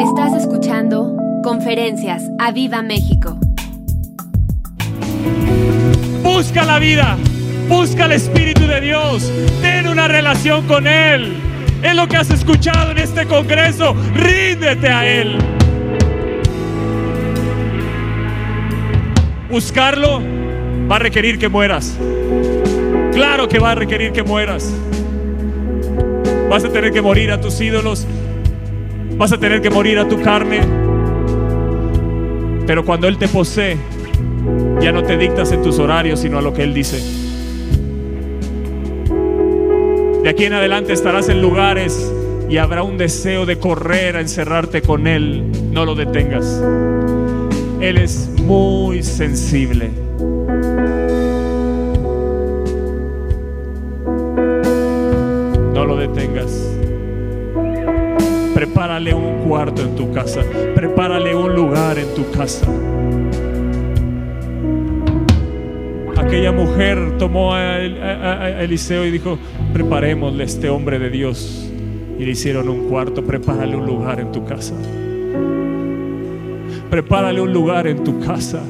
Estás escuchando Conferencias a Viva México. Busca la vida, busca el Espíritu de Dios, ten una relación con Él. Es lo que has escuchado en este congreso, ríndete a Él. Buscarlo va a requerir que mueras. Claro que va a requerir que mueras. Vas a tener que morir a tus ídolos. Vas a tener que morir a tu carne. Pero cuando Él te posee, ya no te dictas en tus horarios, sino a lo que Él dice. De aquí en adelante estarás en lugares y habrá un deseo de correr a encerrarte con Él. No lo detengas. Él es muy sensible. Prepárale un cuarto en tu casa. Prepárale un lugar en tu casa. Aquella mujer tomó a, Eliseo y dijo, preparémosle a este hombre de Dios. Y le hicieron un cuarto, prepárale un lugar en tu casa. Prepárale un lugar en tu casa.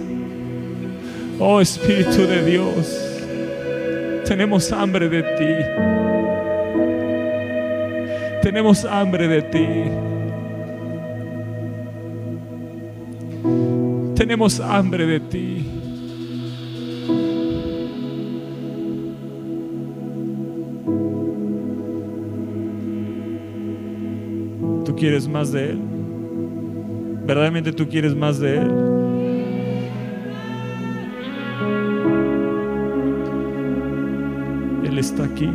Oh Espíritu de Dios, tenemos hambre de ti. Tenemos hambre de ti. Tenemos hambre de ti. ¿Tú quieres más de Él? ¿Verdaderamente tú quieres más de Él? Él está aquí.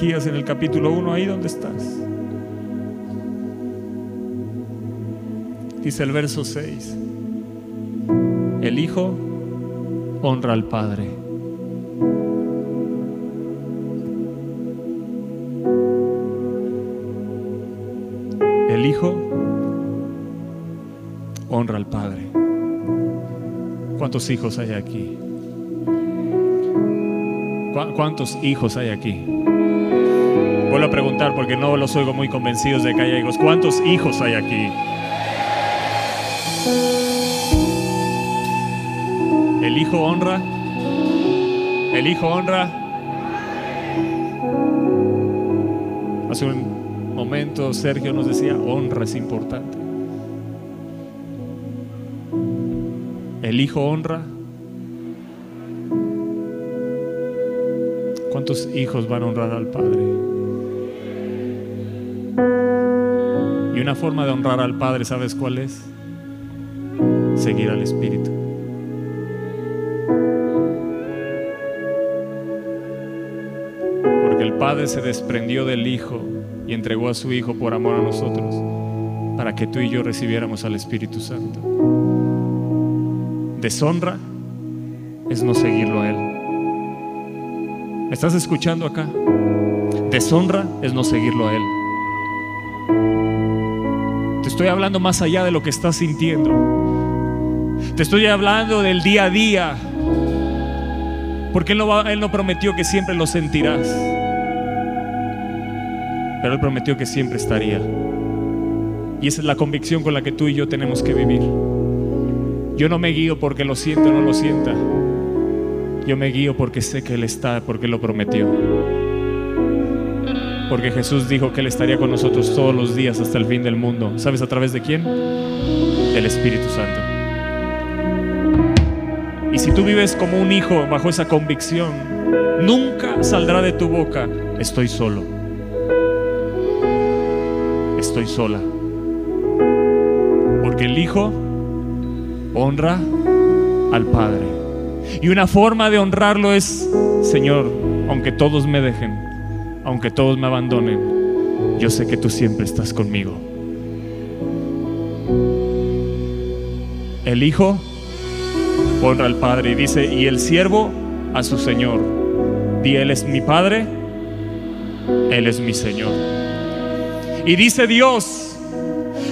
En el capítulo 1, ahí donde estás. Dice el verso 6. El Hijo honra al Padre. El Hijo honra al Padre. ¿Cuántos hijos hay aquí? ¿Cuántos hijos hay aquí? Vuelvo a preguntar porque no los oigo muy convencidos de que haya hijos. ¿Cuántos hijos hay aquí? El Hijo honra. El Hijo honra. Hace un momento Sergio nos decía, honra es importante. El Hijo honra. ¿Cuántos hijos van a honrar al Padre? Una forma de honrar al Padre, ¿sabes cuál es? Seguir al Espíritu. Padre se desprendió del Hijo y entregó a su Hijo por amor a nosotros, para que tú y yo recibiéramos al Espíritu Santo. Deshonra es no seguirlo a Él. ¿Me estás escuchando acá? Deshonra es no seguirlo a Él. Estoy hablando más allá de lo que estás sintiendo. Te estoy hablando del día a día. Porque Él no, él no prometió que siempre lo sentirás pero Él prometió que siempre estaría. Y esa es la convicción con la que tú y yo tenemos que vivir. Yo no me guío porque lo siento o no lo sienta. Yo me guío porque sé que Él está, porque lo prometió. Porque Jesús dijo que Él estaría con nosotros todos los días hasta el fin del mundo. ¿Sabes a través de quién? Del Espíritu Santo. Y si tú vives como un hijo bajo esa convicción, nunca saldrá de tu boca, estoy solo estoy sola. Porque el Hijo honra al Padre. Y una forma de honrarlo es, Señor, aunque todos me dejen, aunque todos me abandonen, yo sé que tú siempre estás conmigo. El Hijo honra al Padre y dice, y el siervo a su Señor. Di, Él es mi Padre, Él es mi Señor. Y dice Dios,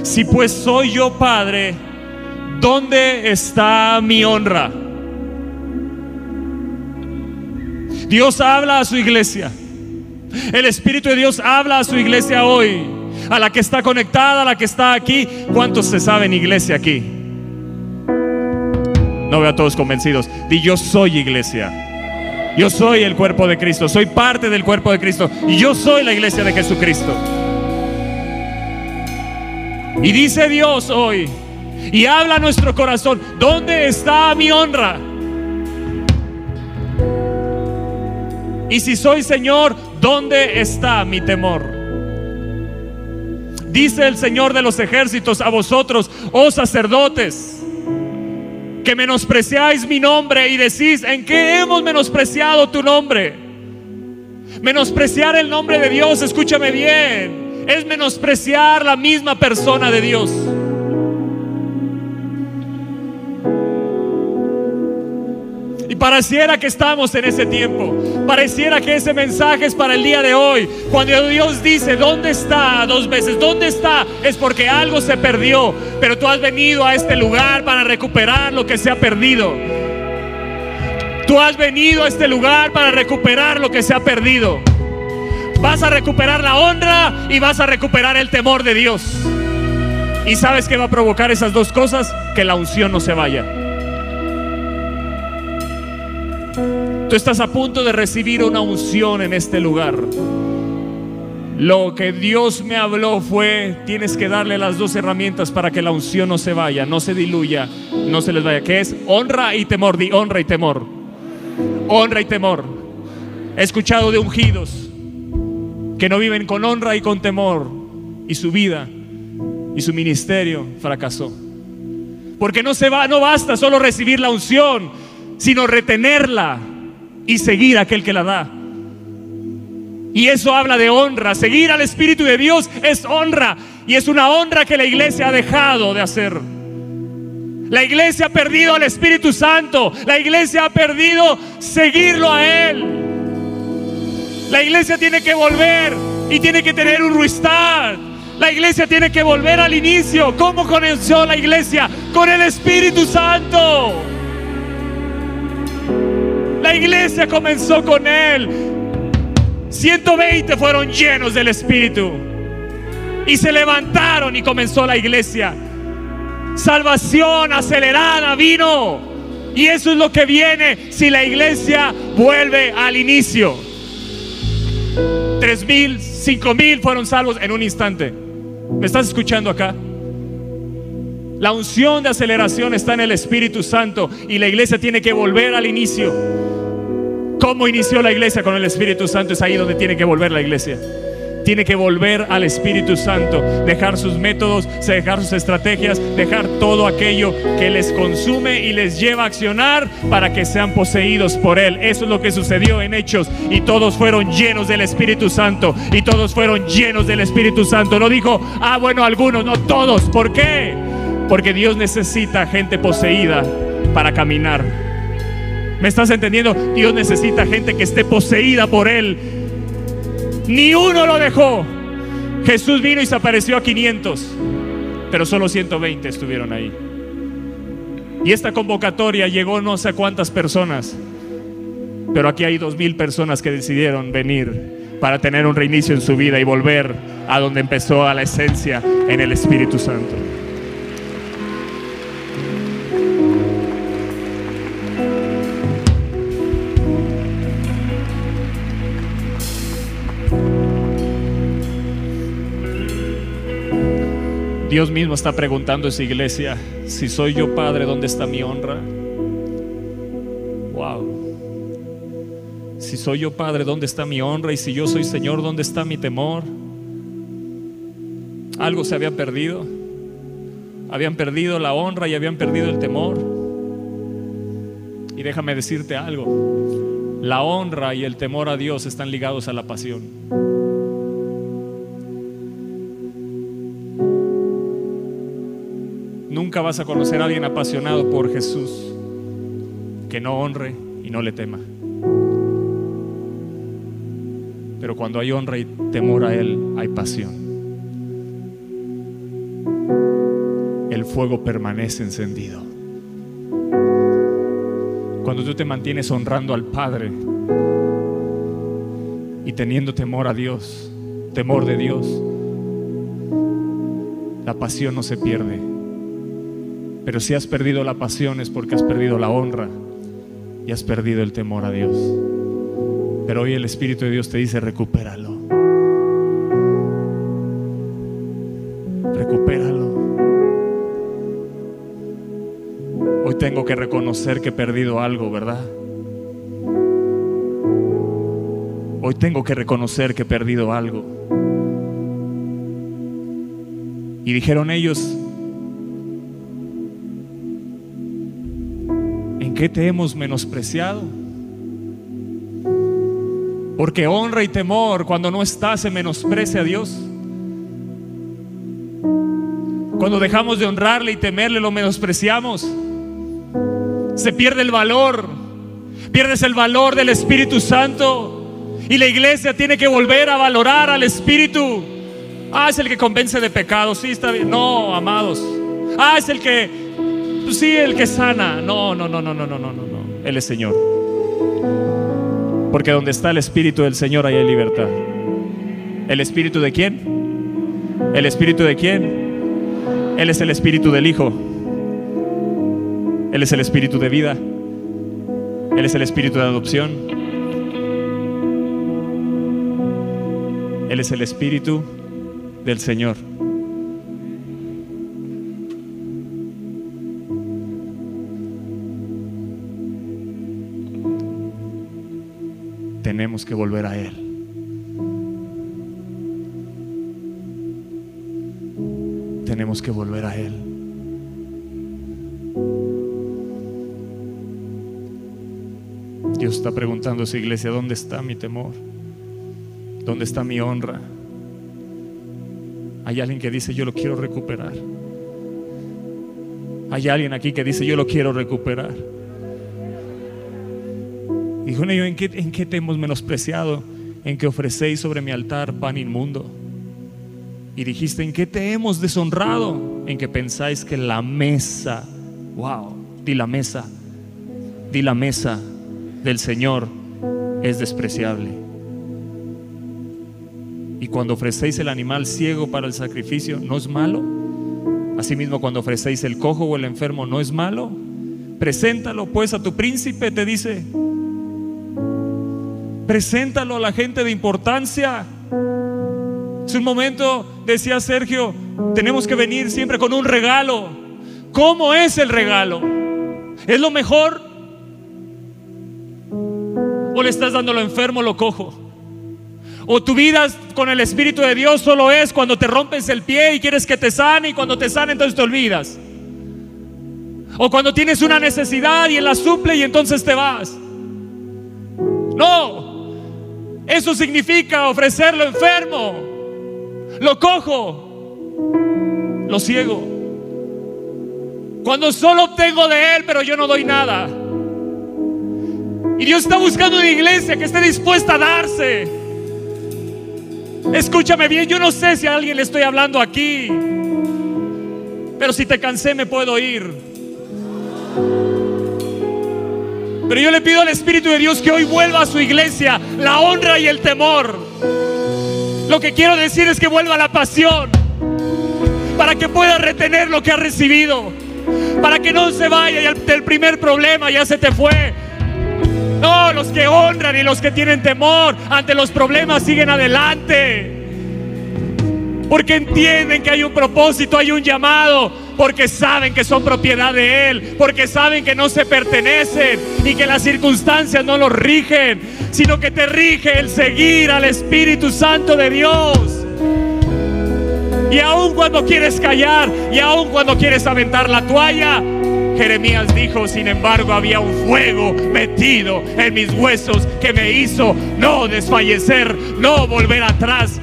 si pues soy yo Padre, ¿dónde está mi honra? Dios habla a su iglesia. El Espíritu de Dios habla a su iglesia hoy, a la que está conectada, a la que está aquí. ¿Cuántos se saben iglesia aquí? No veo a todos convencidos. Di yo soy iglesia. Yo soy el cuerpo de Cristo, soy parte del cuerpo de Cristo y yo soy la iglesia de Jesucristo. Y dice Dios hoy, y habla nuestro corazón, ¿dónde está mi honra? Y si soy Señor, ¿dónde está mi temor? Dice el Señor de los ejércitos a vosotros, oh sacerdotes, que menospreciáis mi nombre y decís, ¿en qué hemos menospreciado tu nombre? Menospreciar el nombre de Dios, escúchame bien, es menospreciar la misma persona de Dios. Pareciera que estamos en ese tiempo. Pareciera que ese mensaje es para el día de hoy. Cuando Dios dice, ¿dónde está? Dos veces, ¿dónde está? Es porque algo se perdió. Pero tú has venido a este lugar para recuperar lo que se ha perdido. Tú has venido a este lugar para recuperar lo que se ha perdido. Vas a recuperar la honra y vas a recuperar el temor de Dios. ¿Y sabes qué va a provocar esas dos cosas? Que la unción no se vaya. Tú estás a punto de recibir una unción en este lugar. Lo que Dios me habló fue, tienes que darle las dos herramientas para que la unción no se vaya, no se diluya, no se les vaya, que es honra y temor, di honra y temor. Honra y temor. He escuchado de ungidos que no viven con honra y con temor y su vida y su ministerio fracasó. Porque no se va, no basta solo recibir la unción, sino retenerla y seguir a aquel que la da. Y eso habla de honra. Seguir al Espíritu de Dios es honra. Y es una honra que la iglesia ha dejado de hacer. La iglesia ha perdido al Espíritu Santo. La iglesia ha perdido seguirlo a Él. La iglesia tiene que volver y tiene que tener un restart. La iglesia tiene que volver al inicio. ¿Cómo comenzó la iglesia? Con el Espíritu Santo. La iglesia comenzó con él. 120 fueron llenos del Espíritu. Y se levantaron y comenzó la iglesia. Salvación acelerada vino. Y eso es lo que viene si la iglesia vuelve al inicio. Tres mil, cinco mil fueron salvos en un instante. ¿Me estás escuchando acá? La unción de aceleración está en el Espíritu Santo y la iglesia tiene que volver al inicio. ¿Cómo inició la iglesia con el Espíritu Santo? Es ahí donde tiene que volver la iglesia. Tiene que volver al Espíritu Santo, dejar sus métodos, dejar sus estrategias, dejar todo aquello que les consume y les lleva a accionar para que sean poseídos por Él. Eso es lo que sucedió en Hechos y todos fueron llenos del Espíritu Santo y todos fueron llenos del Espíritu Santo. No dijo, ah, bueno, algunos, no todos. ¿Por qué? Porque Dios necesita gente poseída para caminar. ¿Me estás entendiendo? Dios necesita gente que esté poseída por Él. Ni uno lo dejó. Jesús vino y se apareció a 500, pero solo 120 estuvieron ahí. Y esta convocatoria llegó no sé cuántas personas, pero aquí hay dos mil personas que decidieron venir para tener un reinicio en su vida y volver a donde empezó a la esencia en el Espíritu Santo. Dios mismo está preguntando a esa iglesia, si soy yo padre, ¿dónde está mi honra? Wow. Si soy yo padre, ¿dónde está mi honra? Y si yo soy Señor, ¿dónde está mi temor? Algo se había perdido. Habían perdido la honra y habían perdido el temor. Y déjame decirte algo. La honra y el temor a Dios están ligados a la pasión. Nunca vas a conocer a alguien apasionado por Jesús que no honre y no le tema. Pero cuando hay honra y temor a Él, hay pasión. El fuego permanece encendido. Cuando tú te mantienes honrando al Padre y teniendo temor a Dios, temor de Dios, la pasión no se pierde. Pero si has perdido la pasión es porque has perdido la honra y has perdido el temor a Dios. Pero hoy el Espíritu de Dios te dice, recupéralo. Recupéralo. Hoy tengo que reconocer que he perdido algo, ¿verdad? Hoy tengo que reconocer que he perdido algo. Y dijeron ellos, qué te hemos menospreciado? Porque honra y temor cuando no estás se menosprecia a Dios. Cuando dejamos de honrarle y temerle lo menospreciamos. Se pierde el valor. Pierdes el valor del Espíritu Santo. Y la iglesia tiene que volver a valorar al Espíritu. Ah, es el que convence de pecado. Sí, está bien. No, amados. Ah, es el que, sí, el que sana. No, no, no, no, no, no, no, no. Él es Señor. Porque donde está el Espíritu del Señor hay libertad. ¿El Espíritu de quién? ¿El Espíritu de quién? Él es el Espíritu del Hijo. Él es el Espíritu de vida. Él es el Espíritu de adopción. Él es el Espíritu del Señor. Tenemos que volver a Él. Tenemos que volver a Él. Dios está preguntando a su iglesia, ¿dónde está mi temor? ¿Dónde está mi honra? Hay alguien que dice, yo lo quiero recuperar. Hay alguien aquí que dice, yo lo quiero recuperar. Dijo, ¿en qué, ¿en qué te hemos menospreciado? En que ofrecéis sobre mi altar pan inmundo. Y dijiste, ¿en qué te hemos deshonrado? En que pensáis que la mesa, wow, di la mesa, di la mesa del Señor es despreciable. Y cuando ofrecéis el animal ciego para el sacrificio, ¿no es malo? Asimismo, cuando ofrecéis el cojo o el enfermo, ¿no es malo? Preséntalo pues a tu príncipe, te dice. Preséntalo a la gente de importancia. Hace un momento decía Sergio, tenemos que venir siempre con un regalo. ¿Cómo es el regalo? ¿Es lo mejor? ¿O le estás dando lo enfermo, lo cojo? ¿O tu vida con el Espíritu de Dios solo es cuando te rompes el pie y quieres que te sane y cuando te sane entonces te olvidas? ¿O cuando tienes una necesidad y él la suple y entonces te vas? No, eso significa ofrecer lo enfermo, lo cojo, lo ciego. Cuando solo obtengo de Él, pero yo no doy nada. Y Dios está buscando una iglesia que esté dispuesta a darse. Escúchame bien, yo no sé si a alguien le estoy hablando aquí. Pero si te cansé me puedo ir. Pero yo le pido al Espíritu de Dios que hoy vuelva a su iglesia la honra y el temor. Lo que quiero decir es que vuelva la pasión para que pueda retener lo que ha recibido. Para que no se vaya y el primer problema ya se te fue. No, los que honran y los que tienen temor ante los problemas siguen adelante. Porque entienden que hay un propósito, hay un llamado porque saben que son propiedad de Él, porque saben que no se pertenecen y que las circunstancias no los rigen, sino que te rige el seguir al Espíritu Santo de Dios. Y aun cuando quieres callar y aun cuando quieres aventar la toalla, Jeremías dijo, sin embargo, había un fuego metido en mis huesos que me hizo no desfallecer, no volver atrás.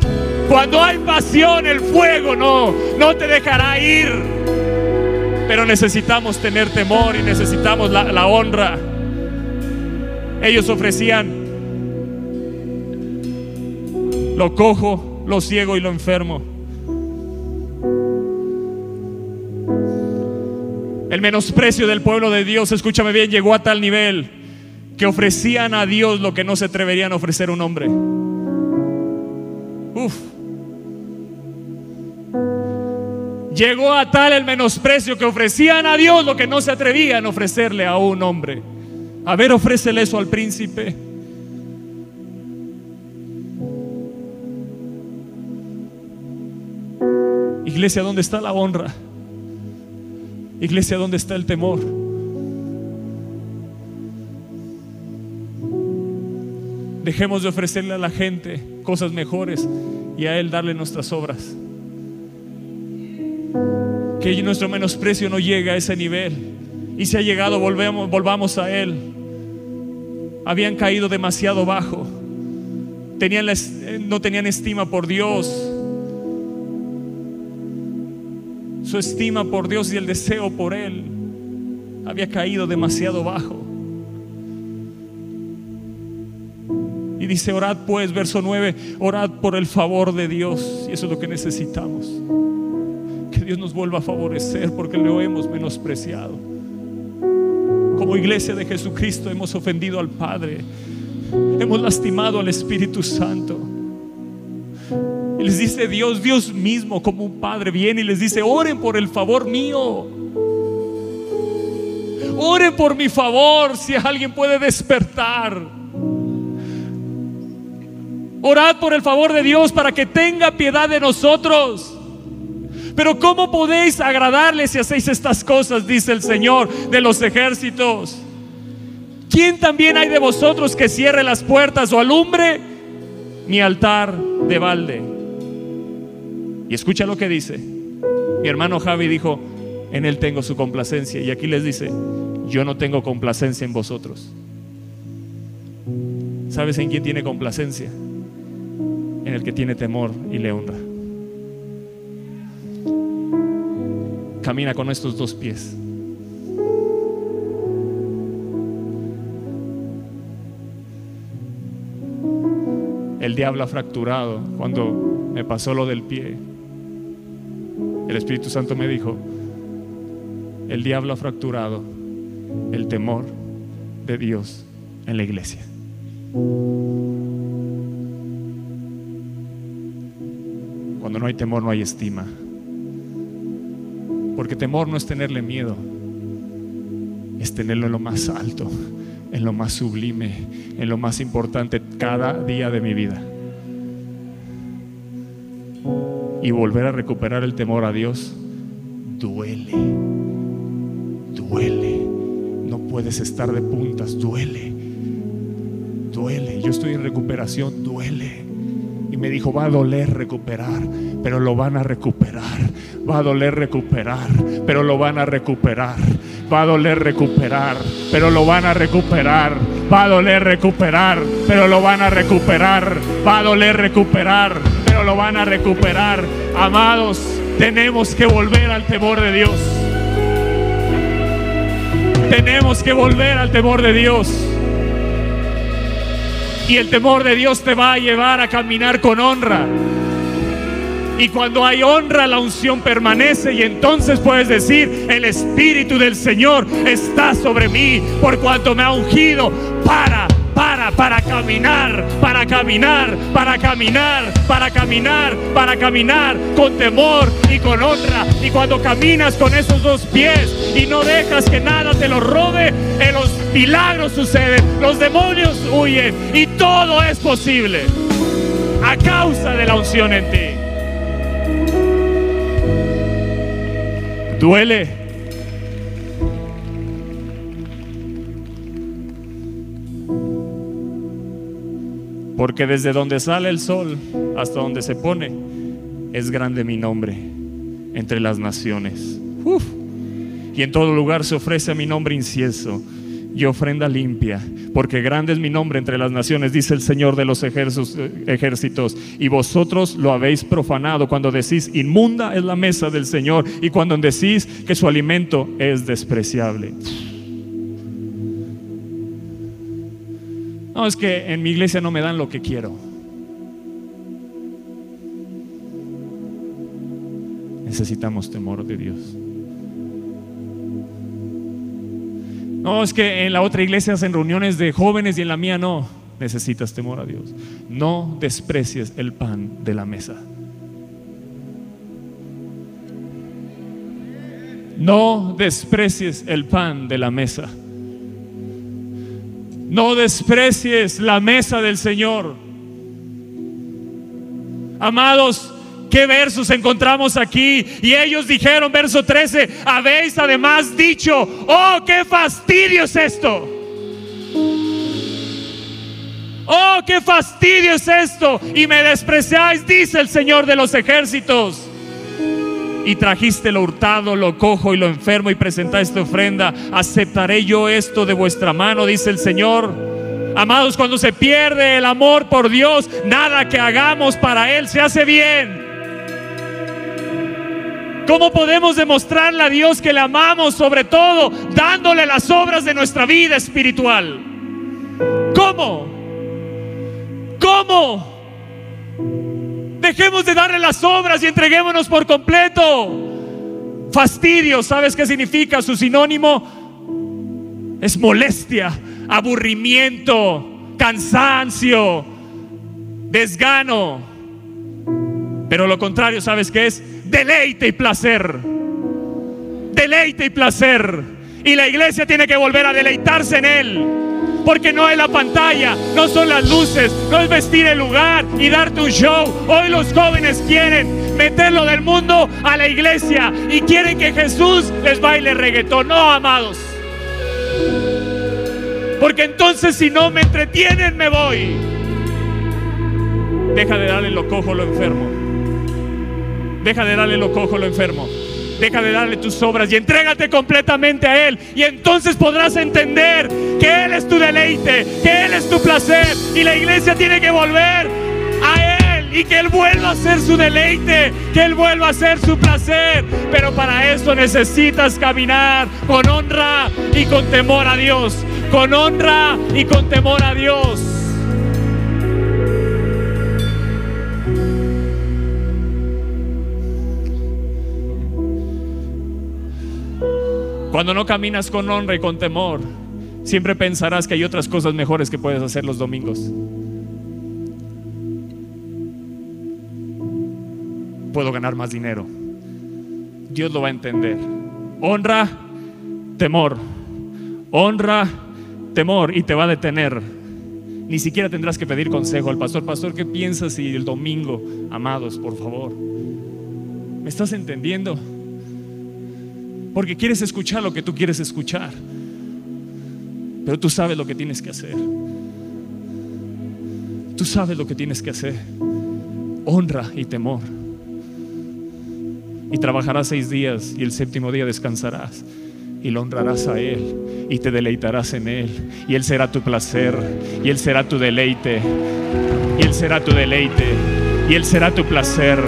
Cuando hay pasión, el fuego no, no te dejará ir. Pero necesitamos tener temor y necesitamos la, honra. Ellos ofrecían lo cojo, lo ciego y lo enfermo. El menosprecio del pueblo de Dios, escúchame bien, llegó a tal nivel que ofrecían a Dios lo que no se atreverían a ofrecer un hombre. Uf. Llegó a tal el menosprecio que ofrecían a Dios lo que no se atrevían a ofrecerle a un hombre. A ver, ofrécele eso al príncipe. Iglesia, ¿dónde está la honra? Iglesia, ¿dónde está el temor? Dejemos de ofrecerle a la gente cosas mejores y a Él darle nuestras obras. Que nuestro menosprecio no llegue a ese nivel. Y si ha llegado, volvemos, volvamos a Él. Habían caído demasiado bajo. Tenían no tenían estima por Dios. Su estima por Dios y el deseo por Él había caído demasiado bajo. Y dice, orad pues, verso 9, orad por el favor de Dios. Y eso es lo que necesitamos. Que Dios nos vuelva a favorecer porque lo hemos menospreciado. Como iglesia de Jesucristo hemos ofendido al Padre. Hemos lastimado al Espíritu Santo. Y les dice Dios, Dios mismo como un Padre viene y les dice, oren por el favor mío. Oren por mi favor si alguien puede despertar. Orad por el favor de Dios para que tenga piedad de nosotros. Pero ¿cómo podéis agradarle si hacéis estas cosas? Dice el Señor de los ejércitos. ¿Quién también hay de vosotros que cierre las puertas o alumbre mi altar de balde? Y escucha lo que dice. Mi hermano Javi dijo, en él tengo su complacencia. Y aquí les dice, yo no tengo complacencia en vosotros. ¿Sabes en quién tiene complacencia? en el que tiene temor y le honra. Camina con estos dos pies. El diablo ha fracturado cuando me pasó lo del pie. El Espíritu Santo me dijo, el diablo ha fracturado el temor de Dios en la iglesia. Cuando no hay temor no hay estima. Porque temor no es tenerle miedo, es tenerlo en lo más alto, en lo más sublime, en lo más importante cada día de mi vida. Y volver a recuperar el temor a Dios duele, duele. No puedes estar de puntas, duele, duele. Yo estoy en recuperación, duele me dijo, va a doler recuperar, pero lo van a recuperar. Va a doler recuperar, pero lo van a recuperar. Va a doler recuperar, pero lo van a recuperar. Va a doler recuperar, pero lo van a recuperar. Va a doler recuperar, pero lo van a recuperar. Amados, tenemos que volver al temor de Dios. Tenemos que volver al temor de Dios. Y el temor de Dios te va a llevar a caminar con honra. Y cuando hay honra, la unción permanece. Y entonces puedes decir, el Espíritu del Señor está sobre mí por cuanto me ha ungido para para, para caminar, para caminar, para caminar, para caminar, para caminar con temor y con honra. Y cuando caminas con esos dos pies y no dejas que nada te lo robe, en los milagros suceden, los demonios huyen y todo es posible a causa de la unción en ti. Duele. Porque desde donde sale el sol hasta donde se pone, es grande mi nombre entre las naciones. Y en todo lugar se ofrece a mi nombre incienso y ofrenda limpia, porque grande es mi nombre entre las naciones, dice el Señor de los ejércitos, y vosotros lo habéis profanado cuando decís, inmunda es la mesa del Señor, y cuando decís que su alimento es despreciable. No, es que en mi iglesia no me dan lo que quiero. Necesitamos temor de Dios. No, es que en la otra iglesia hacen reuniones de jóvenes y en la mía no. Necesitas temor a Dios. No desprecies el pan de la mesa. No desprecies el pan de la mesa. No desprecies la mesa del Señor. Amados, ¿qué versos encontramos aquí? Y ellos dijeron, verso 13, habéis además dicho, oh, qué fastidio es esto. Oh, qué fastidio es esto. Y me despreciáis, dice el Señor de los ejércitos y trajiste lo hurtado, lo cojo y lo enfermo y presentaste ofrenda, aceptaré yo esto de vuestra mano, dice el Señor. Amados, cuando se pierde el amor por Dios, nada que hagamos para Él se hace bien. ¿Cómo podemos demostrarle a Dios que le amamos sobre todo dándole las obras de nuestra vida espiritual? ¿Cómo? ¿Cómo? Dejemos de darle las obras y entreguémonos por completo. Fastidio, ¿sabes qué significa? Su sinónimo es molestia, aburrimiento, cansancio, desgano. Pero lo contrario, ¿sabes qué es? Deleite y placer. Deleite y placer. Y la iglesia tiene que volver a deleitarse en Él. Porque no es la pantalla, no son las luces, no es vestir el lugar y darte un show. Hoy los jóvenes quieren meterlo del mundo a la iglesia y quieren que Jesús les baile reggaetón. No, amados. Porque entonces si no me entretienen me voy. Deja de darle lo cojo lo enfermo. Deja de darle lo cojo lo enfermo. Deja de darle tus obras y entrégate completamente a Él. Y entonces podrás entender que Él es tu deleite, que Él es tu placer. Y la iglesia tiene que volver a Él y que Él vuelva a ser su deleite, que Él vuelva a ser su placer. Pero para eso necesitas caminar con honra y con temor a Dios. Con honra y con temor a Dios. Cuando no caminas con honra y con temor, siempre pensarás que hay otras cosas mejores que puedes hacer los domingos. Puedo ganar más dinero. Dios lo va a entender. Honra, temor. Honra, temor y te va a detener. Ni siquiera tendrás que pedir consejo al pastor. Pastor, ¿qué piensas si el domingo, amados, por favor? ¿Me estás entendiendo? Porque quieres escuchar lo que tú quieres escuchar. Pero tú sabes lo que tienes que hacer. Tú sabes lo que tienes que hacer. Honra y temor. Y trabajarás seis días y el séptimo día descansarás. Y lo honrarás a Él y te deleitarás en Él. Y Él será tu placer. Y Él será tu deleite. Y Él será tu deleite. Y Él será tu placer.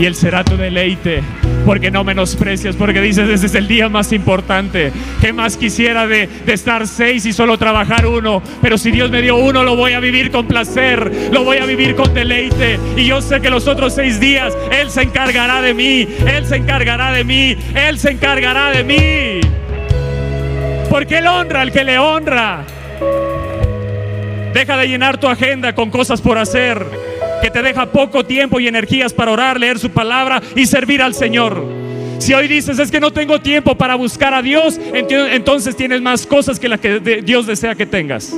Y Él será tu deleite porque no menosprecias, porque dices, ese es el día más importante. ¿Qué más quisiera de, estar seis y solo trabajar uno? Pero si Dios me dio uno, lo voy a vivir con placer, lo voy a vivir con deleite. Y yo sé que los otros seis días Él se encargará de mí, Él se encargará de mí, Él se encargará de mí. Porque Él honra al que le honra. Deja de llenar tu agenda con cosas por hacer que te deja poco tiempo y energías para orar, leer su palabra y servir al Señor. Si hoy dices es que no tengo tiempo para buscar a Dios, entonces tienes más cosas que las que Dios desea que tengas.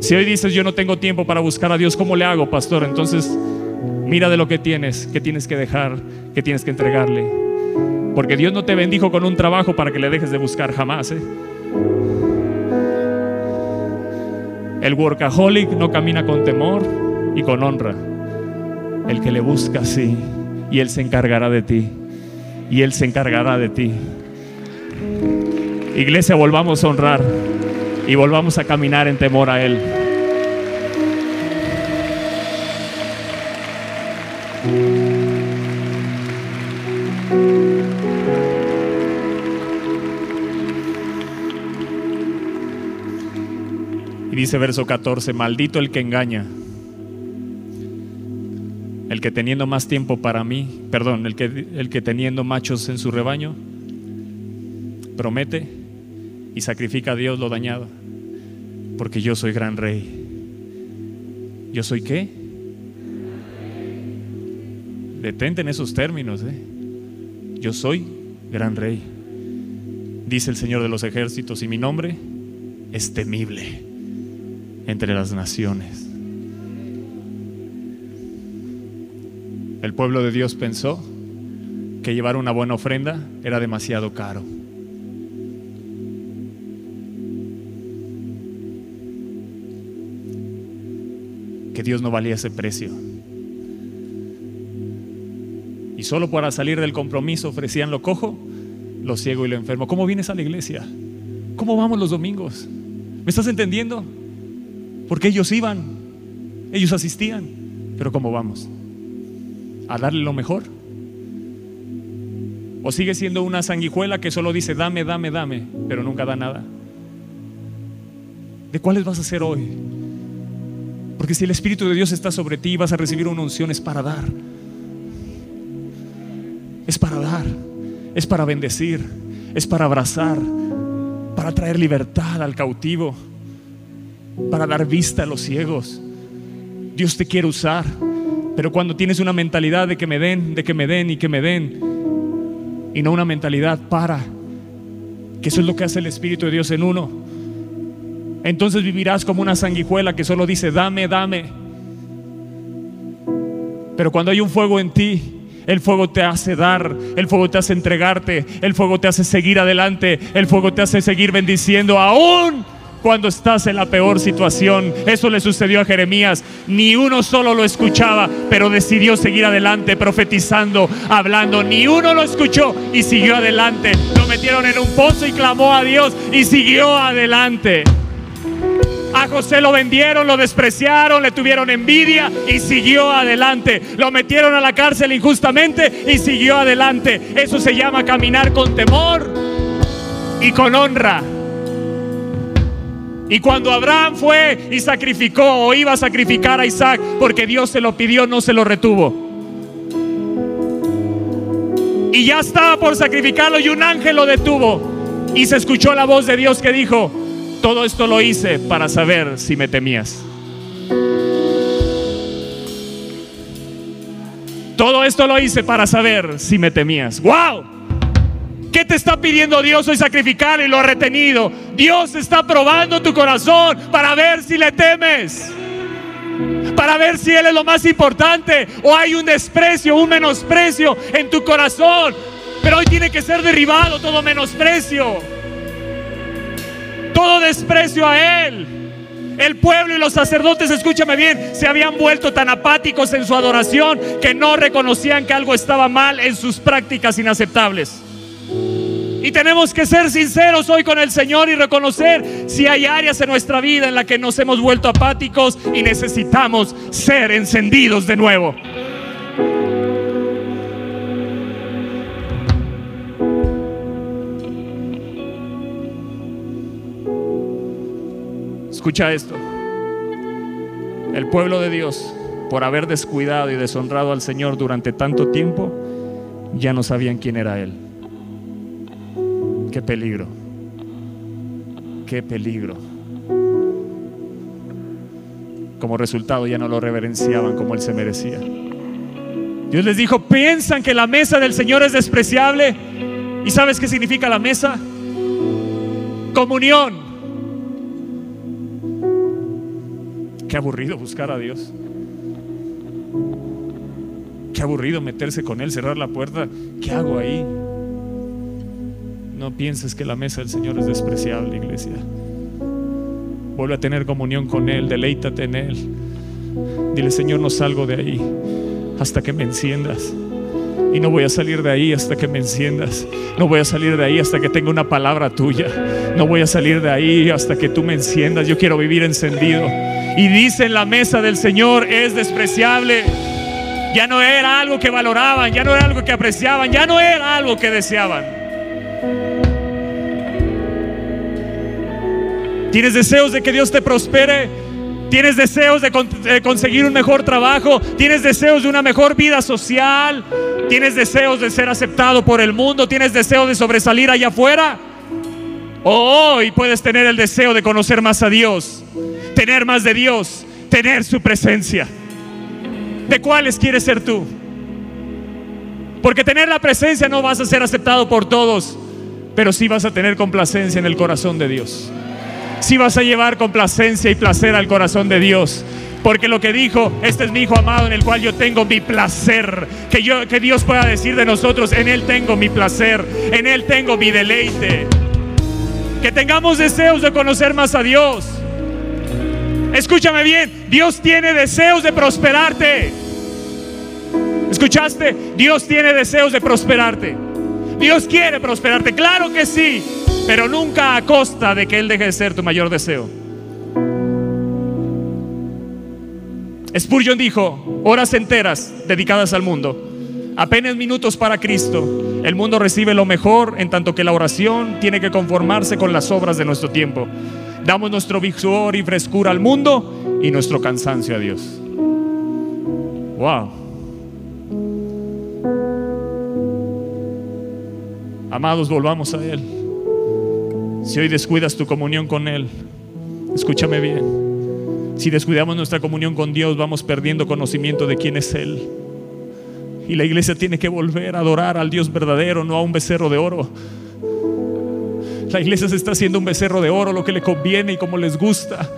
Si hoy dices yo no tengo tiempo para buscar a Dios, ¿cómo le hago, pastor? Entonces mira de lo que tienes, que tienes que dejar, que tienes que entregarle. Porque Dios no te bendijo con un trabajo para que le dejes de buscar jamás. ¿eh? El workaholic no camina con temor y con honra. El que le busca, sí. Y Él se encargará de ti. Y Él se encargará de ti. Iglesia, volvamos a honrar y volvamos a caminar en temor a Él. Dice verso 14, maldito el que engaña, el que teniendo más tiempo para mí, perdón, el que, el que teniendo machos en su rebaño, promete y sacrifica a Dios lo dañado. Porque yo soy gran rey. ¿Yo soy qué? Detente en esos términos. ¿eh? Yo soy gran rey. Dice el Señor de los ejércitos y mi nombre es temible entre las naciones. El pueblo de Dios pensó que llevar una buena ofrenda era demasiado caro. Que Dios no valía ese precio. Y solo para salir del compromiso ofrecían lo cojo, lo ciego y lo enfermo. ¿Cómo vienes a la iglesia? ¿Cómo vamos los domingos? ¿Me estás entendiendo? Porque ellos iban, ellos asistían, pero ¿cómo vamos? ¿A darle lo mejor? ¿O sigue siendo una sanguijuela que solo dice dame, dame, dame, pero nunca da nada? ¿De cuáles vas a ser hoy? Porque si el Espíritu de Dios está sobre ti, vas a recibir una unción, es para dar. Es para dar, es para bendecir, es para abrazar, para traer libertad al cautivo, para dar vista a los ciegos. Dios te quiere usar, pero cuando tienes una mentalidad de que me den, de que me den y que me den, y no una mentalidad para, que eso es lo que hace el Espíritu de Dios en uno, entonces vivirás como una sanguijuela que solo dice, dame, dame. Pero cuando hay un fuego en ti, el fuego te hace dar, el fuego te hace entregarte, el fuego te hace seguir adelante, el fuego te hace seguir bendiciendo aún cuando estás en la peor situación. Eso le sucedió a Jeremías. Ni uno solo lo escuchaba, pero decidió seguir adelante, profetizando, hablando. Ni uno lo escuchó y siguió adelante. Lo metieron en un pozo y clamó a Dios y siguió adelante. A José lo vendieron, lo despreciaron, le tuvieron envidia y siguió adelante. Lo metieron a la cárcel injustamente y siguió adelante. Eso se llama caminar con temor y con honra. Y cuando Abraham fue y sacrificó o iba a sacrificar a Isaac porque Dios se lo pidió, no se lo retuvo. Y ya estaba por sacrificarlo y un ángel lo detuvo. Y se escuchó la voz de Dios que dijo, todo esto lo hice para saber si me temías. Todo esto lo hice para saber si me temías. ¡Wow! ¿Qué te está pidiendo Dios hoy sacrificar y lo ha retenido? Dios está probando tu corazón para ver si le temes. Para ver si Él es lo más importante o hay un desprecio, un menosprecio en tu corazón. Pero hoy tiene que ser derribado todo menosprecio todo desprecio a Él. El pueblo y los sacerdotes, escúchame bien, se habían vuelto tan apáticos en su adoración que no reconocían que algo estaba mal en sus prácticas inaceptables. Y tenemos que ser sinceros hoy con el Señor y reconocer si hay áreas en nuestra vida en las que nos hemos vuelto apáticos y necesitamos ser encendidos de nuevo. Escucha esto. El pueblo de Dios, por haber descuidado y deshonrado al Señor durante tanto tiempo, ya no sabían quién era Él. Qué peligro. Qué peligro. Como resultado ya no lo reverenciaban como Él se merecía. Dios les dijo, piensan que la mesa del Señor es despreciable. ¿Y sabes qué significa la mesa? Comunión. Qué aburrido buscar a Dios. Qué aburrido meterse con Él, cerrar la puerta. ¿Qué hago ahí? No pienses que la mesa del Señor es despreciable, iglesia. Vuelve a tener comunión con Él, deleítate en Él. Dile, Señor, no salgo de ahí hasta que me enciendas. Y no voy a salir de ahí hasta que me enciendas. No voy a salir de ahí hasta que tenga una palabra tuya. No voy a salir de ahí hasta que tú me enciendas. Yo quiero vivir encendido. Y dice en la mesa del Señor es despreciable. Ya no era algo que valoraban, ya no era algo que apreciaban, ya no era algo que deseaban. ¿Tienes deseos de que Dios te prospere? ¿Tienes deseos de, de, conseguir un mejor trabajo? ¿Tienes deseos de una mejor vida social? ¿Tienes deseos de ser aceptado por el mundo? ¿Tienes deseos de sobresalir allá afuera? Hoy puedes tener el deseo de conocer más a Dios, tener más de Dios, tener su presencia. ¿De cuáles quieres ser tú? Porque tener la presencia no vas a ser aceptado por todos, pero sí vas a tener complacencia en el corazón de Dios. Sí vas a llevar complacencia y placer al corazón de Dios. Porque lo que dijo, este es mi hijo amado en el cual yo tengo mi placer. Que, yo, que Dios pueda decir de nosotros, en Él tengo mi placer, en Él tengo mi deleite. Que tengamos deseos de conocer más a Dios. Escúchame bien, Dios tiene deseos de prosperarte. ¿Escuchaste? Dios tiene deseos de prosperarte. Dios quiere prosperarte, claro que sí, pero nunca a costa de que Él deje de ser tu mayor deseo. Spurgeon dijo, horas enteras dedicadas al mundo, apenas minutos para Cristo. El mundo recibe lo mejor en tanto que la oración tiene que conformarse con las obras de nuestro tiempo. Damos nuestro vigor y frescura al mundo y nuestro cansancio a Dios. Wow. Amados, volvamos a Él. Si hoy descuidas tu comunión con Él, escúchame bien. Si descuidamos nuestra comunión con Dios, vamos perdiendo conocimiento de quién es Él. Y la iglesia tiene que volver a adorar al Dios verdadero, no a un becerro de oro. La iglesia se está haciendo un becerro de oro, lo que le conviene y como les gusta.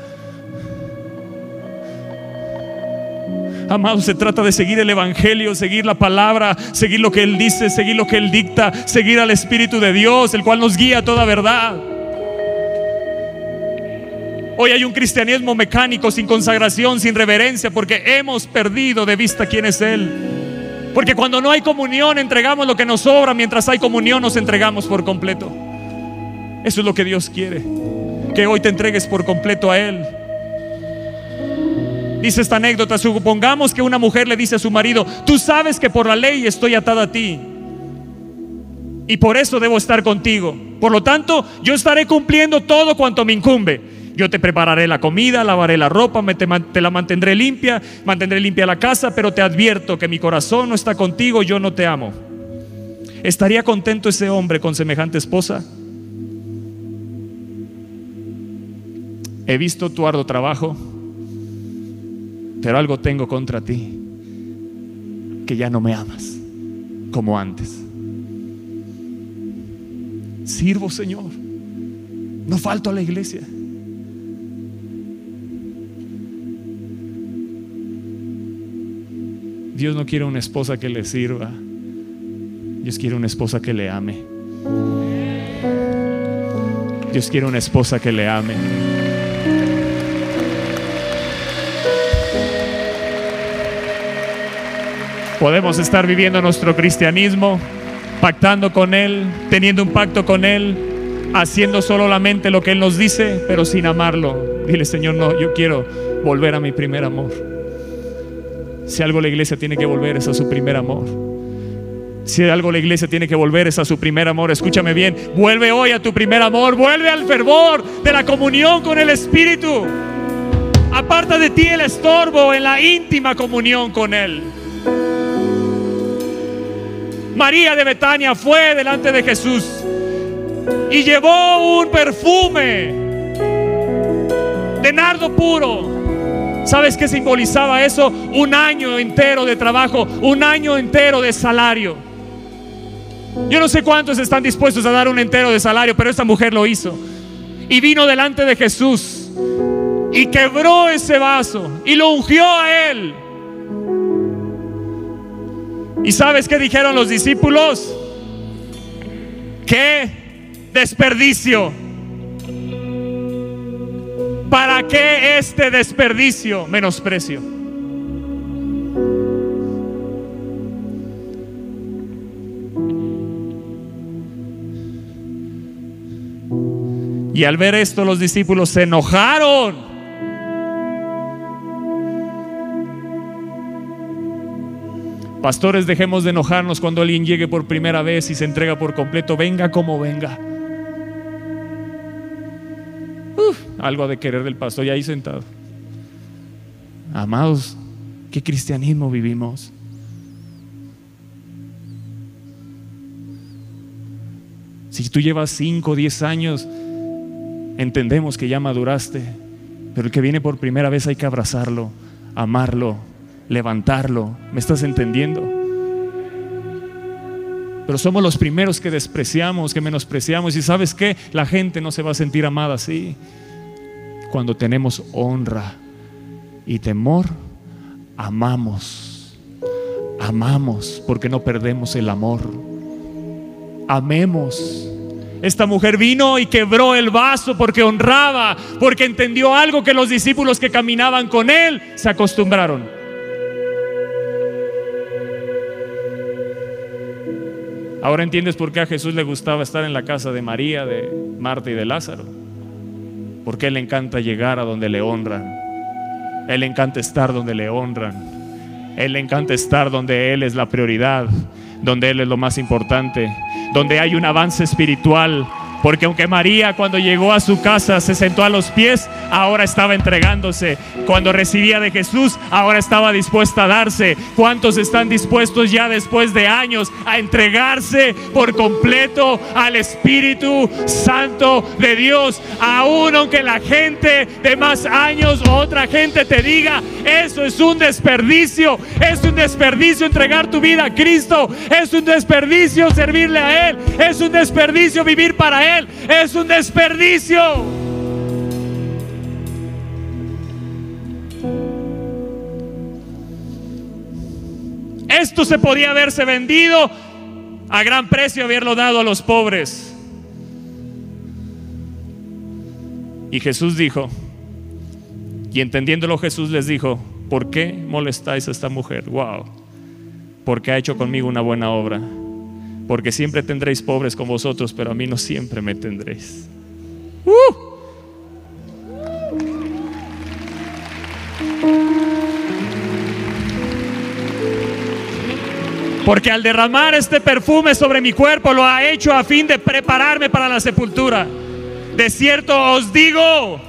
Amados, se trata de seguir el Evangelio, seguir la palabra, seguir lo que Él dice, seguir lo que Él dicta, seguir al Espíritu de Dios, el cual nos guía a toda verdad. Hoy hay un cristianismo mecánico, sin consagración, sin reverencia, porque hemos perdido de vista quién es Él. Porque cuando no hay comunión entregamos lo que nos sobra, mientras hay comunión nos entregamos por completo. Eso es lo que Dios quiere, que hoy te entregues por completo a Él. Dice esta anécdota, supongamos que una mujer le dice a su marido, tú sabes que por la ley estoy atada a ti y por eso debo estar contigo. Por lo tanto, yo estaré cumpliendo todo cuanto me incumbe. Yo te prepararé la comida, lavaré la ropa, te, te, la mantendré limpia, mantendré limpia la casa, pero te advierto que mi corazón no está contigo, yo no te amo. ¿Estaría contento ese hombre con semejante esposa? He visto tu arduo trabajo, pero algo tengo contra ti, que ya no me amas como antes. Sirvo, Señor. No falto a la iglesia. Dios no quiere una esposa que le sirva. Dios quiere una esposa que le ame. Dios quiere una esposa que le ame. Podemos estar viviendo nuestro cristianismo, pactando con Él, teniendo un pacto con Él, haciendo solamente lo que Él nos dice, pero sin amarlo. Dile, Señor, no, yo quiero volver a mi primer amor. Si algo la iglesia tiene que volver es a su primer amor. Si algo la iglesia tiene que volver es a su primer amor. Escúchame bien, vuelve hoy a tu primer amor, vuelve al fervor de la comunión con el Espíritu. Aparta de ti el estorbo en la íntima comunión con Él. María de Betania fue delante de Jesús y llevó un perfume de nardo puro. ¿Sabes qué simbolizaba eso? Un año entero de trabajo, un año entero de salario. Yo no sé cuántos están dispuestos a dar un entero de salario, pero esta mujer lo hizo. Y vino delante de Jesús y quebró ese vaso y lo ungió a él. ¿Y sabes qué dijeron los discípulos? ¡Qué desperdicio! ¿Para qué este desperdicio, menosprecio? Y al ver esto los discípulos se enojaron. Pastores, dejemos de enojarnos cuando alguien llegue por primera vez y se entrega por completo, venga como venga. Algo de querer del pastor y ahí sentado. Amados, ¿qué cristianismo vivimos? Si tú llevas 5 o 10 años entendemos que ya maduraste, pero el que viene por primera vez hay que abrazarlo, amarlo, levantarlo. ¿Me estás entendiendo? Pero somos los primeros que despreciamos, que menospreciamos. Y sabes qué? La gente no se va a sentir amada así. Cuando tenemos honra y temor, amamos. Amamos porque no perdemos el amor. Amemos. Esta mujer vino y quebró el vaso porque honraba, porque entendió algo que los discípulos que caminaban con él se acostumbraron. Ahora entiendes por qué a Jesús le gustaba estar en la casa de María, de Marta y de Lázaro. Porque Él le encanta llegar a donde le honran. Él le encanta estar donde le honran. Él le encanta estar donde Él es la prioridad, donde Él es lo más importante, donde hay un avance espiritual, porque aunque María cuando llegó a su casa se sentó a los pies, ahora estaba entregándose. Cuando recibía de Jesús, ahora estaba dispuesta a darse. ¿Cuántos están dispuestos ya después de años a entregarse por completo al Espíritu Santo de Dios? Aún aunque la gente de más años o otra gente te diga, eso es un desperdicio, es un desperdicio entregar tu vida a Cristo, es un desperdicio servirle a Él, es un desperdicio vivir para Él es un desperdicio. Esto se podía haberse vendido a gran precio, haberlo dado a los pobres. Y Jesús dijo, y entendiéndolo Jesús les dijo, ¿por qué molestáis a esta mujer? Wow, porque ha hecho conmigo una buena obra porque siempre tendréis pobres con vosotros, pero a mí no siempre me tendréis. ¡Uh! Porque al derramar este perfume sobre mi cuerpo lo ha hecho a fin de prepararme para la sepultura. De cierto os digo,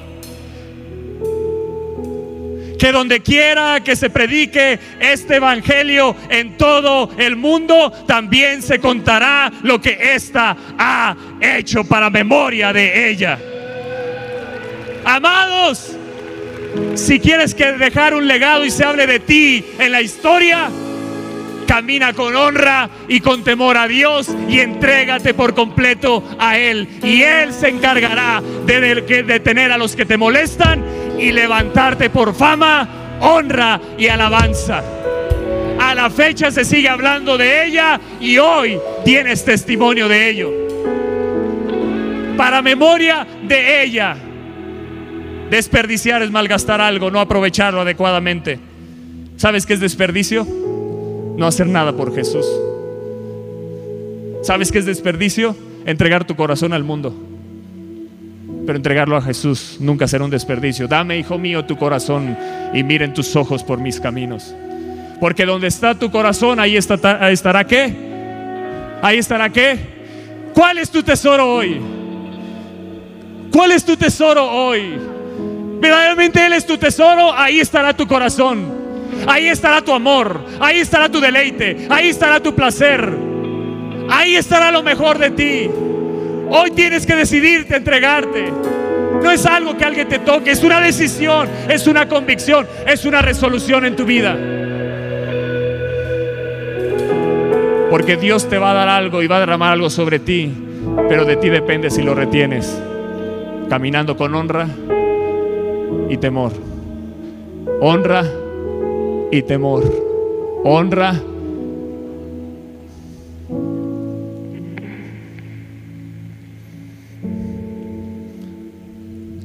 que donde quiera que se predique este evangelio en todo el mundo, también se contará lo que ésta ha hecho para memoria de ella. Amados, si quieres que dejar un legado y se hable de ti en la historia, camina con honra y con temor a Dios y entrégate por completo a Él. Y Él se encargará de detener a los que te molestan y levantarte por fama, honra y alabanza. A la fecha se sigue hablando de ella y hoy tienes testimonio de ello. Para memoria de ella, desperdiciar es malgastar algo, no aprovecharlo adecuadamente. ¿Sabes qué es desperdicio? No hacer nada por Jesús. ¿Sabes qué es desperdicio? Entregar tu corazón al mundo pero entregarlo a Jesús nunca será un desperdicio. Dame, hijo mío, tu corazón y miren tus ojos por mis caminos. Porque donde está tu corazón, ahí, estará qué? Ahí estará qué? ¿Cuál es tu tesoro hoy? ¿Cuál es tu tesoro hoy? Verdaderamente Él es tu tesoro, ahí estará tu corazón. Ahí estará tu amor, ahí estará tu deleite, ahí estará tu placer. Ahí estará lo mejor de ti. Hoy tienes que decidirte entregarte. No es algo que alguien te toque, es una decisión, es una convicción, es una resolución en tu vida. Porque Dios te va a dar algo y va a derramar algo sobre ti, pero de ti depende si lo retienes. Caminando con honra y temor. Honra y temor. Honra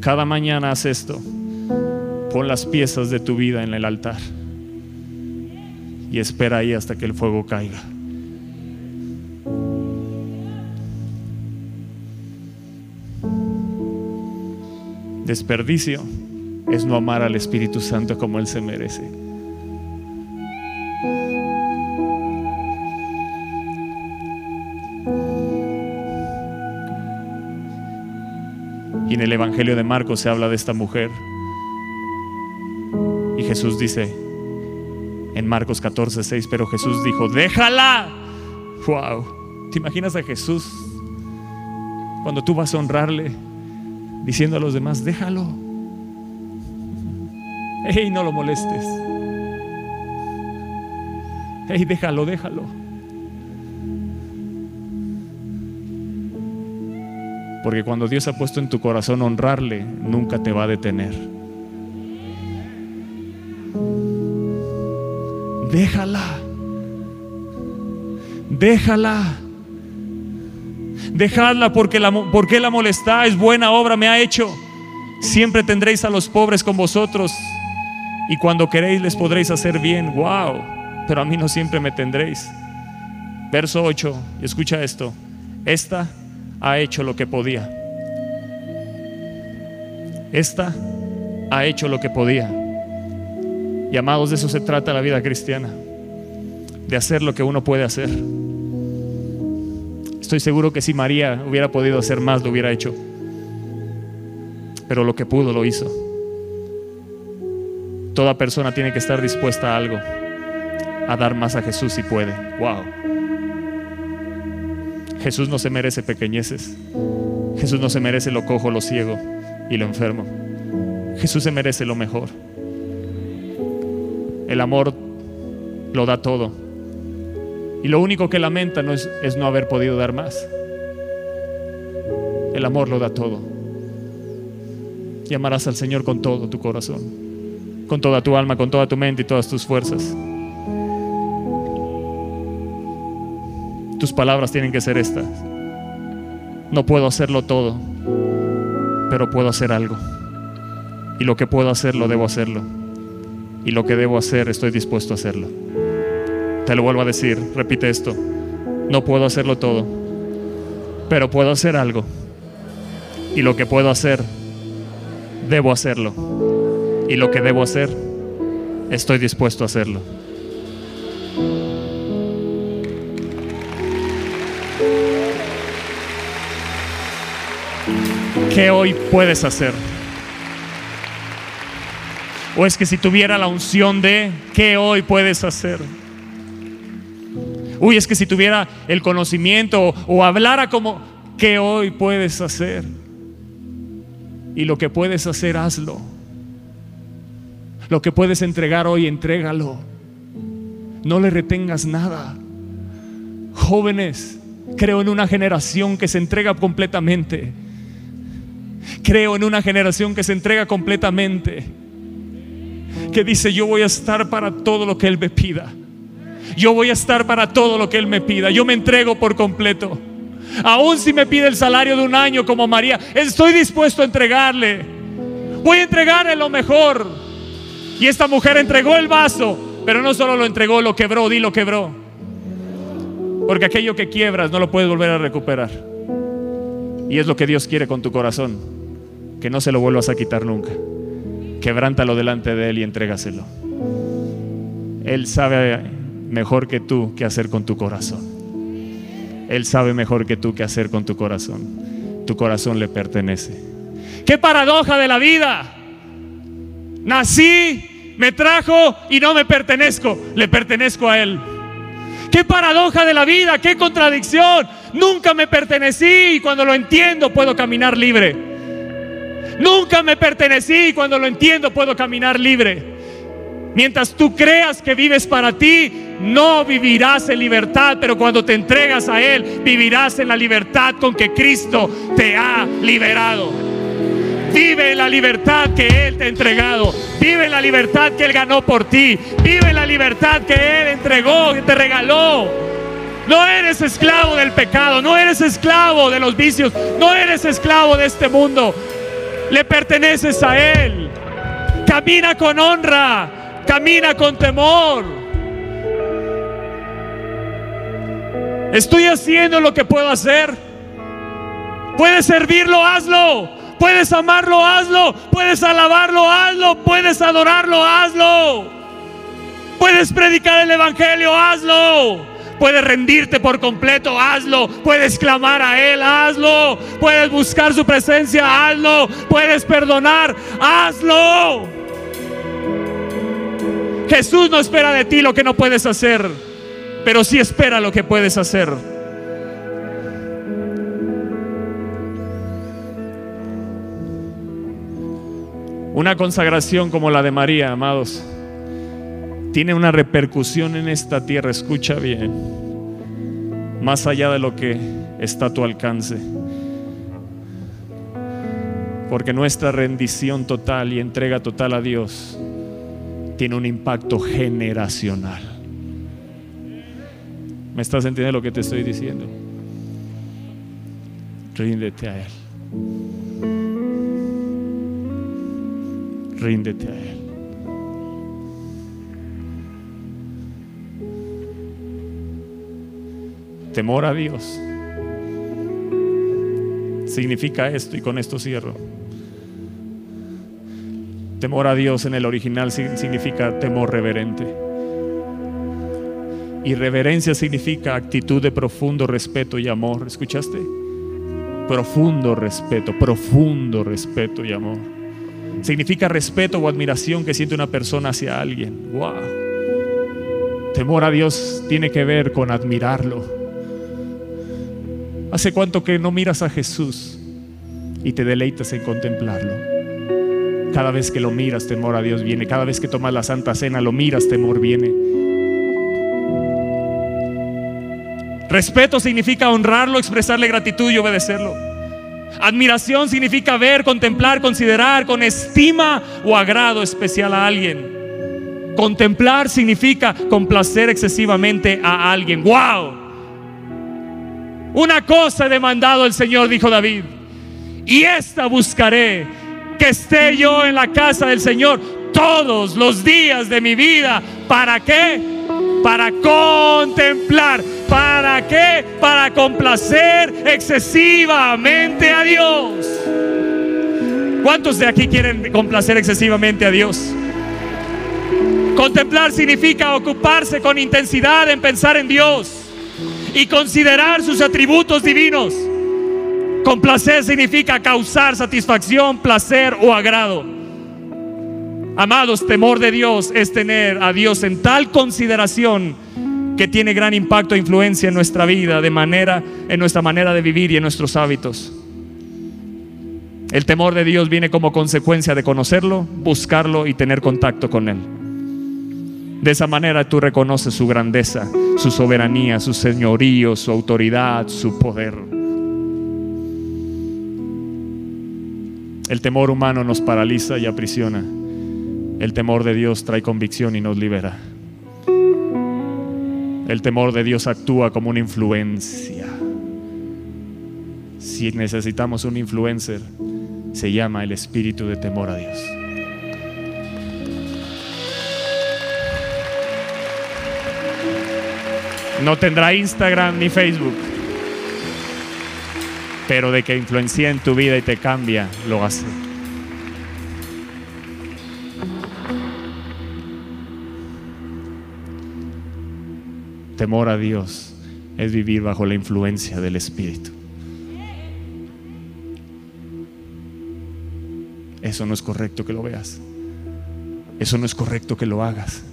Cada mañana haz esto. Pon las piezas de tu vida en el altar y espera ahí hasta que el fuego caiga. Desperdicio es no amar al Espíritu Santo como Él se merece. En el Evangelio de Marcos se habla de esta mujer. Y Jesús dice en Marcos 14, 6, pero Jesús dijo, déjala. Wow. ¿Te imaginas a Jesús cuando tú vas a honrarle? diciendo a los demás, déjalo. Hey, no lo molestes. Hey, déjalo, déjalo. Porque cuando Dios ha puesto en tu corazón honrarle, nunca te va a detener. Déjala. Déjala. Dejadla porque la, porque la molestáis. Buena obra me ha hecho. Siempre tendréis a los pobres con vosotros. Y cuando queréis les podréis hacer bien. Wow. Pero a mí no siempre me tendréis. Verso 8. Escucha esto. Esta ha hecho lo que podía. Esta ha hecho lo que podía. Y amados, de eso se trata la vida cristiana. De hacer lo que uno puede hacer. Estoy seguro que si María hubiera podido hacer más, lo hubiera hecho. Pero lo que pudo, lo hizo. Toda persona tiene que estar dispuesta a algo, a dar más a Jesús si puede. Wow. Jesús no se merece pequeñeces. Jesús no se merece lo cojo, lo ciego y lo enfermo. Jesús se merece lo mejor. El amor lo da todo. Y lo único que lamenta no es, es no haber podido dar más. El amor lo da todo. Y amarás al Señor con todo tu corazón, con toda tu alma, con toda tu mente y todas tus fuerzas. Tus palabras tienen que ser estas. No puedo hacerlo todo, pero puedo hacer algo. Y lo que puedo hacer, lo debo hacerlo. Y lo que debo hacer, estoy dispuesto a hacerlo. Te lo vuelvo a decir, repite esto. No puedo hacerlo todo, pero puedo hacer algo. Y lo que puedo hacer, debo hacerlo. Y lo que debo hacer, estoy dispuesto a hacerlo. ¿Qué hoy puedes hacer? O es que si tuviera la unción de, ¿qué hoy puedes hacer? Uy, es que si tuviera el conocimiento o, hablara como, ¿qué hoy puedes hacer? Y lo que puedes hacer, hazlo. Lo que puedes entregar hoy, entrégalo. No le retengas nada. Jóvenes, creo en una generación que se entrega completamente. Creo en una generación que se entrega completamente. Que dice, yo voy a estar para todo lo que Él me pida. Yo voy a estar para todo lo que Él me pida. Yo me entrego por completo. Aún si me pide el salario de un año como María, estoy dispuesto a entregarle. Voy a entregarle lo mejor. Y esta mujer entregó el vaso, pero no solo lo entregó, lo quebró, di lo quebró. Porque aquello que quiebras no lo puedes volver a recuperar. Y es lo que Dios quiere con tu corazón, que no se lo vuelvas a quitar nunca. Quebrántalo delante de Él y entrégaselo. Él sabe mejor que tú qué hacer con tu corazón. Él sabe mejor que tú qué hacer con tu corazón. Tu corazón le pertenece. Qué paradoja de la vida. Nací, me trajo y no me pertenezco. Le pertenezco a Él. Qué paradoja de la vida, qué contradicción. Nunca me pertenecí y cuando lo entiendo puedo caminar libre. Nunca me pertenecí y cuando lo entiendo puedo caminar libre. Mientras tú creas que vives para ti, no vivirás en libertad, pero cuando te entregas a Él, vivirás en la libertad con que Cristo te ha liberado. Vive la libertad que Él te ha entregado. Vive la libertad que Él ganó por ti. Vive la libertad que Él entregó, que te regaló. No eres esclavo del pecado, no eres esclavo de los vicios, no eres esclavo de este mundo. Le perteneces a Él. Camina con honra, Camina con temor. Estoy haciendo lo que puedo hacer. Puedes servirlo, hazlo. Puedes amarlo, hazlo. Puedes alabarlo, hazlo. Puedes adorarlo, hazlo. Puedes predicar el Evangelio, hazlo. Puedes rendirte por completo, hazlo. Puedes clamar a Él, hazlo. Puedes buscar su presencia, hazlo. Puedes perdonar, hazlo. Jesús no espera de ti lo que no puedes hacer, pero sí espera lo que puedes hacer. Una consagración como la de María, amados, tiene una repercusión en esta tierra, escucha bien, más allá de lo que está a tu alcance. Porque nuestra rendición total y entrega total a Dios tiene un impacto generacional. ¿Me estás entendiendo lo que te estoy diciendo? Ríndete a Él. Ríndete a Él. Temor a Dios significa esto y con esto cierro. Temor a Dios en el original significa temor reverente. Y reverencia significa actitud de profundo respeto y amor. ¿Escuchaste? Profundo respeto, profundo respeto y amor. Significa respeto o admiración que siente una persona hacia alguien. Wow. Temor a Dios tiene que ver con admirarlo. ¿Hace cuánto que no miras a Jesús y te deleitas en contemplarlo? Cada vez que lo miras, temor a Dios viene. Cada vez que tomas la Santa Cena, lo miras, temor viene. Respeto significa honrarlo, expresarle gratitud y obedecerlo. Admiración significa ver, contemplar, considerar con estima o agrado especial a alguien. Contemplar significa complacer excesivamente a alguien. ¡Wow! Una cosa he demandado el Señor, dijo David, y esta buscaré, que esté yo en la casa del Señor todos los días de mi vida. ¿Para qué? Para contemplar. ¿Para qué? Para complacer excesivamente a Dios. ¿Cuántos de aquí quieren complacer excesivamente a Dios? Contemplar significa ocuparse con intensidad en pensar en Dios y considerar sus atributos divinos. Complacer significa causar satisfacción, placer o agrado. Amados, temor de Dios es tener a Dios en tal consideración que tiene gran impacto e influencia en nuestra vida, de manera en nuestra manera de vivir y en nuestros hábitos. El temor de Dios viene como consecuencia de conocerlo, buscarlo y tener contacto con él. De esa manera tú reconoces su grandeza, su soberanía, su señorío, su autoridad, su poder. El temor humano nos paraliza y aprisiona. El temor de Dios trae convicción y nos libera. El temor de Dios actúa como una influencia. Si necesitamos un influencer, se llama el espíritu de temor a Dios. No tendrá Instagram ni Facebook. Pero de que influencia en tu vida y te cambia, lo hace. Temor a Dios es vivir bajo la influencia del Espíritu. Eso no es correcto que lo veas. Eso no es correcto que lo hagas.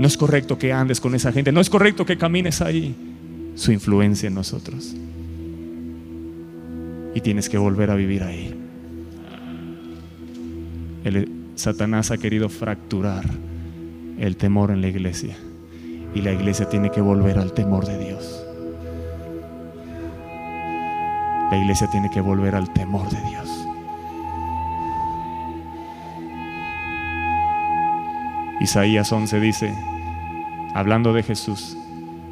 No es correcto que andes con esa gente. No es correcto que camines ahí. Su influencia en nosotros. Y tienes que volver a vivir ahí. El, Satanás ha querido fracturar el temor en la iglesia. Y la iglesia tiene que volver al temor de Dios. La iglesia tiene que volver al temor de Dios. Isaías 11 dice, hablando de Jesús,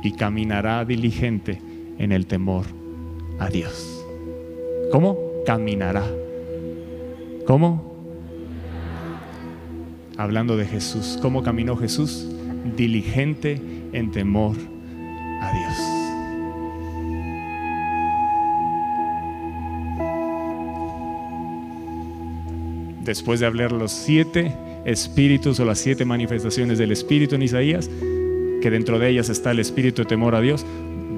y caminará diligente en el temor a Dios. ¿Cómo? Caminará. ¿Cómo? Hablando de Jesús. ¿Cómo caminó Jesús? Diligente en temor a Dios. Después de hablar los siete espíritus o las siete manifestaciones del espíritu en Isaías, que dentro de ellas está el espíritu de temor a Dios,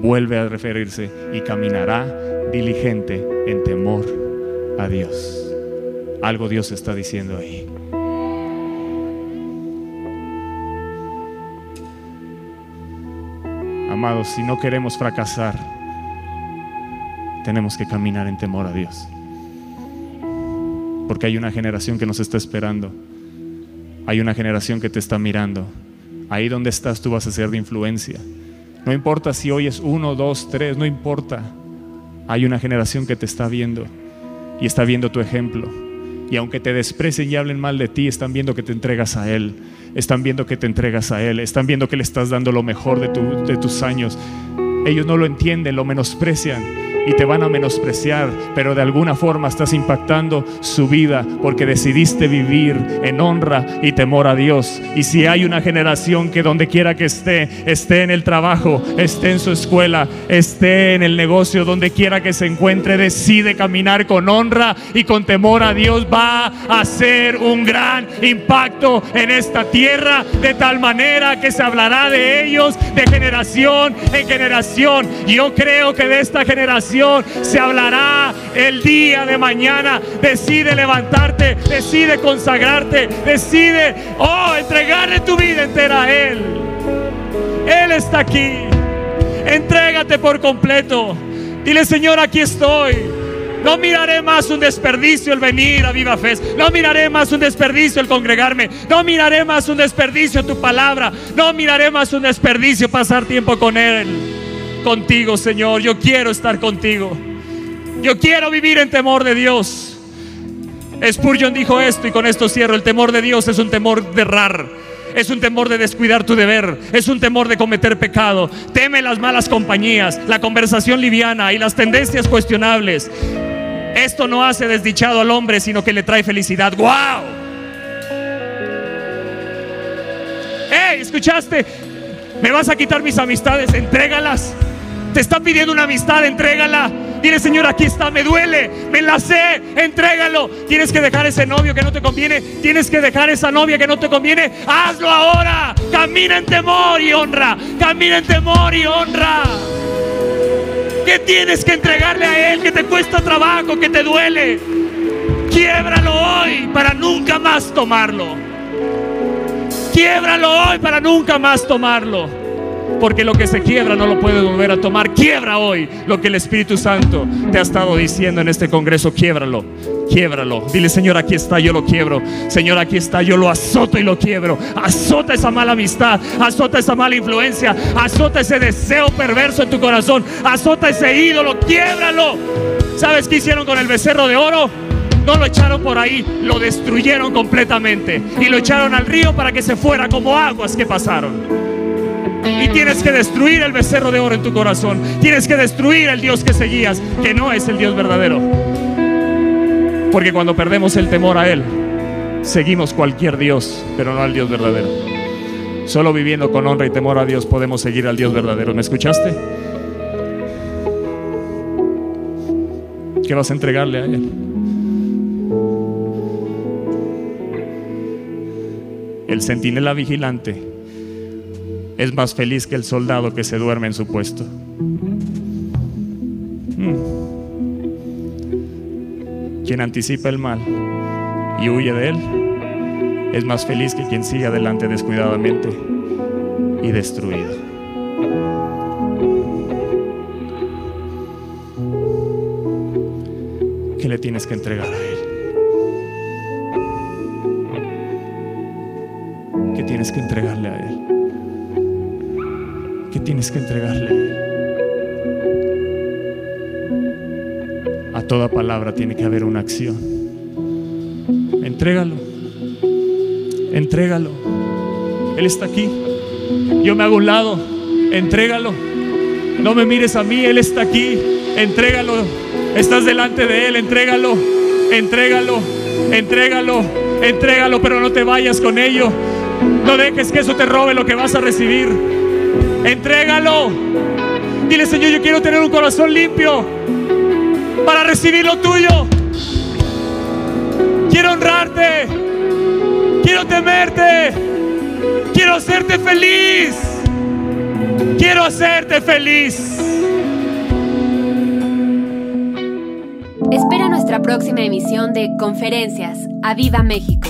vuelve a referirse y caminará diligente en temor a Dios. Algo Dios está diciendo ahí. Amados, si no queremos fracasar, tenemos que caminar en temor a Dios. porque hay una generación que nos está esperando. Hay una generación que te está mirando. Ahí donde estás tú vas a ser de influencia. No importa si hoy es uno, dos, tres, no importa. Hay una generación que te está viendo y está viendo tu ejemplo. Y aunque te desprecien y hablen mal de ti, están viendo que te entregas a Él. Están viendo que te entregas a Él. Están viendo que le estás dando lo mejor de, de tus años. Ellos no lo entienden, lo menosprecian y te van a menospreciar, pero de alguna forma estás impactando su vida porque decidiste vivir en honra y temor a Dios. Y si hay una generación que donde quiera que esté, esté en el trabajo, esté en su escuela, esté en el negocio, donde quiera que se encuentre, decide caminar con honra y con temor a Dios, va a hacer un gran impacto en esta tierra de tal manera que se hablará de ellos de generación en generación. Yo creo que de esta generación se hablará el día de mañana. Decide levantarte, decide consagrarte, decide, oh, entregarle tu vida entera a Él. Él está aquí. Entrégate por completo. Dile, Señor, aquí estoy. No miraré más un desperdicio el venir a Viva Fe. No miraré más un desperdicio el congregarme. No miraré más un desperdicio tu palabra. No miraré más un desperdicio pasar tiempo con Él contigo, Señor. Yo quiero estar contigo. Yo quiero vivir en temor de Dios. Spurgeon dijo esto y con esto cierro. El temor de Dios es un temor de errar. Es un temor de descuidar tu deber. Es un temor de cometer pecado. Teme las malas compañías, la conversación liviana y las tendencias cuestionables. Esto no hace desdichado al hombre, sino que le trae felicidad. ¡Wow! ¡Hey! ¿Escuchaste? ¿Me vas a quitar mis amistades? Entrégalas. Te está pidiendo una amistad, entrégala. Dile, Señor, aquí está, me duele, me la sé, entrégalo. Tienes que dejar ese novio que no te conviene, tienes que dejar esa novia que no te conviene. Hazlo ahora. Camina en temor y honra. Camina en temor y honra. ¿Qué tienes que entregarle a Él que te cuesta trabajo, que te duele? Quiebralo hoy para nunca más tomarlo. Quiebralo hoy para nunca más tomarlo. Porque lo que se quiebra no lo puedes volver a tomar. Quiebra hoy lo que el Espíritu Santo te ha estado diciendo en este congreso. Quiebralo, quiebralo. Dile, Señor, aquí está, yo lo quiebro. Señor, aquí está, yo lo azoto y lo quiebro. Azota esa mala amistad, azota esa mala influencia, azota ese deseo perverso en tu corazón, azota ese ídolo, quiebralo. ¿Sabes qué hicieron con el becerro de oro? No lo echaron por ahí, lo destruyeron completamente y lo echaron al río para que se fuera como aguas que pasaron. Y tienes que destruir el becerro de oro en tu corazón. Tienes que destruir el Dios que seguías, que no es el Dios verdadero. Porque cuando perdemos el temor a Él, seguimos cualquier Dios, pero no al Dios verdadero. Solo viviendo con honra y temor a Dios podemos seguir al Dios verdadero. ¿Me escuchaste? ¿Qué vas a entregarle a Él? El centinela vigilante es más feliz que el soldado que se duerme en su puesto. Hmm. Quien anticipa el mal y huye de él es más feliz que quien sigue adelante descuidadamente y destruido. ¿Qué le tienes que entregar a él? ¿Qué tienes que entregarle a él? Tienes que entregarle. A toda palabra tiene que haber una acción. Entrégalo. Entrégalo. Él está aquí. Yo me hago un lado. Entrégalo. No me mires a mí. Él está aquí. Entrégalo. Estás delante de Él. Entrégalo. Entrégalo. Entrégalo. Entrégalo. Pero no te vayas con ello. No dejes que eso te robe lo que vas a recibir. Entrégalo. Dile, Señor, yo quiero tener un corazón limpio para recibir lo tuyo. Quiero honrarte. Quiero temerte. Quiero hacerte feliz. Quiero hacerte feliz. Espera nuestra próxima emisión de Conferencias. ¡A Viva México!